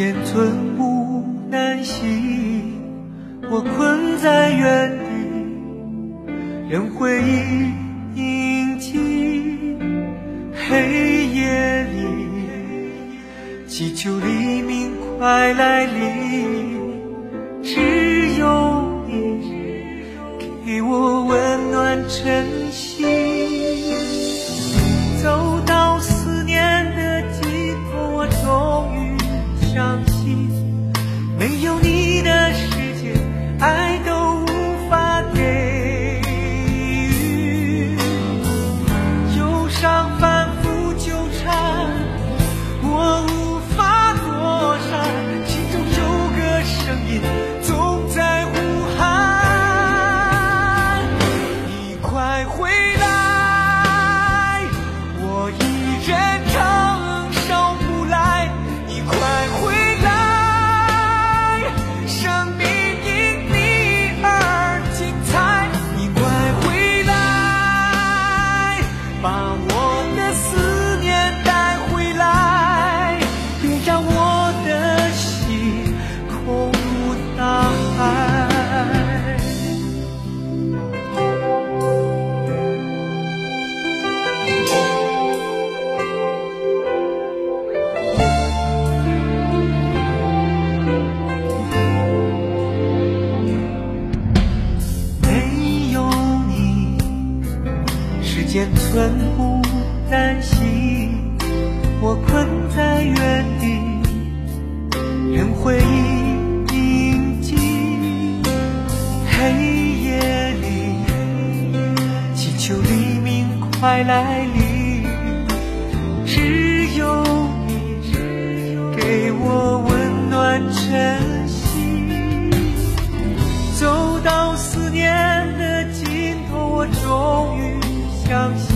燕寸步难行我困在原地任回忆铭记黑夜里祈求黎明快来临只有你给我温暖晨曦。间寸步难行，我困在原地，任回忆铭记。黑夜里，祈求黎明快来临。只有你，给我温暖晨曦。走到思念的尽头，我终。come